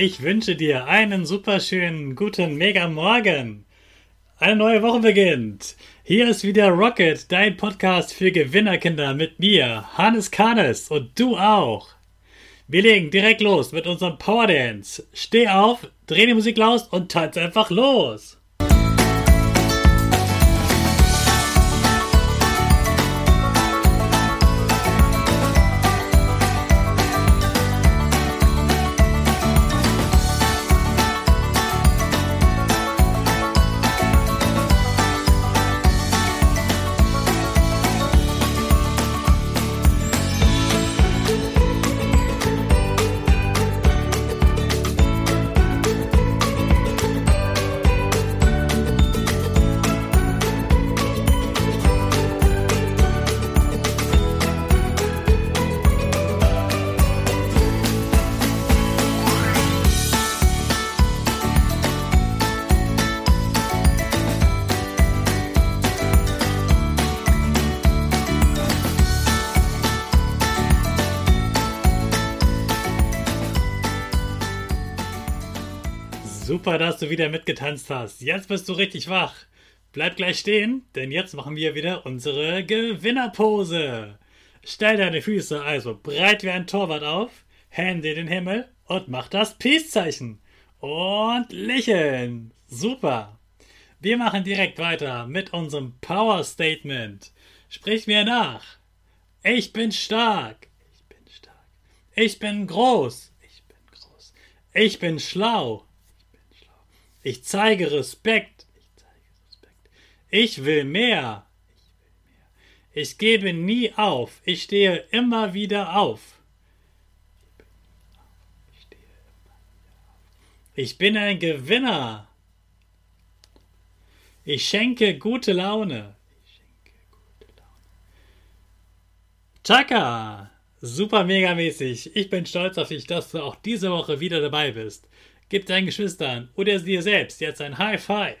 Ich wünsche dir einen superschönen guten Mega Morgen. Eine neue Woche beginnt. Hier ist wieder Rocket, dein Podcast für Gewinnerkinder mit mir, Hannes Kahnes und du auch. Wir legen direkt los mit unserem Power Dance. Steh auf, dreh die Musik laut und tanz einfach los. Super, dass du wieder mitgetanzt hast. Jetzt bist du richtig wach. Bleib gleich stehen, denn jetzt machen wir wieder unsere Gewinnerpose. Stell deine Füße also breit wie ein Torwart auf, Hände in den Himmel und mach das Peace-Zeichen. Und lächeln. Super. Wir machen direkt weiter mit unserem Power Statement. Sprich mir nach. Ich bin stark. Ich bin stark. Ich bin groß. Ich bin groß. Ich bin schlau. Ich zeige Respekt. Ich zeige Respekt. Ich will mehr. Ich gebe nie auf. Ich stehe immer wieder auf. Ich bin ein Gewinner. Ich schenke gute Laune. Ich schenke gute Laune. Chaka! Super mega mäßig. Ich bin stolz auf dich, dass du auch diese Woche wieder dabei bist. Gib deinen Geschwistern oder dir selbst jetzt ein High Five.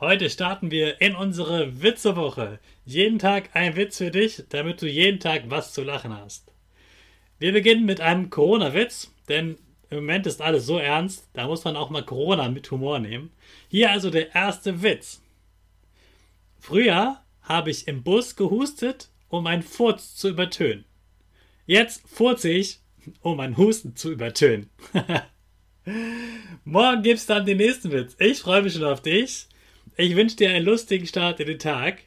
Heute starten wir in unsere Witzewoche. Jeden Tag ein Witz für dich, damit du jeden Tag was zu lachen hast. Wir beginnen mit einem Corona-Witz, denn im Moment ist alles so ernst, da muss man auch mal Corona mit Humor nehmen. Hier also der erste Witz. Früher habe ich im Bus gehustet, um einen Furz zu übertönen. Jetzt furze ich, um einen Husten zu übertönen. Morgen gibt's dann den nächsten Witz. Ich freue mich schon auf dich. Ich wünsche dir einen lustigen Start in den Tag.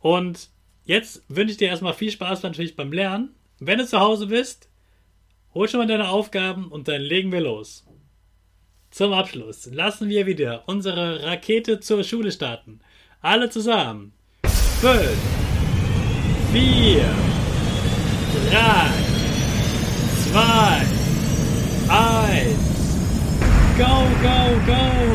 Und jetzt wünsche ich dir erstmal viel Spaß natürlich beim Lernen. Wenn du zu Hause bist, hol schon mal deine Aufgaben und dann legen wir los. Zum Abschluss lassen wir wieder unsere Rakete zur Schule starten. Alle zusammen. 5, 4, 3, 2, 1. Go, go, go!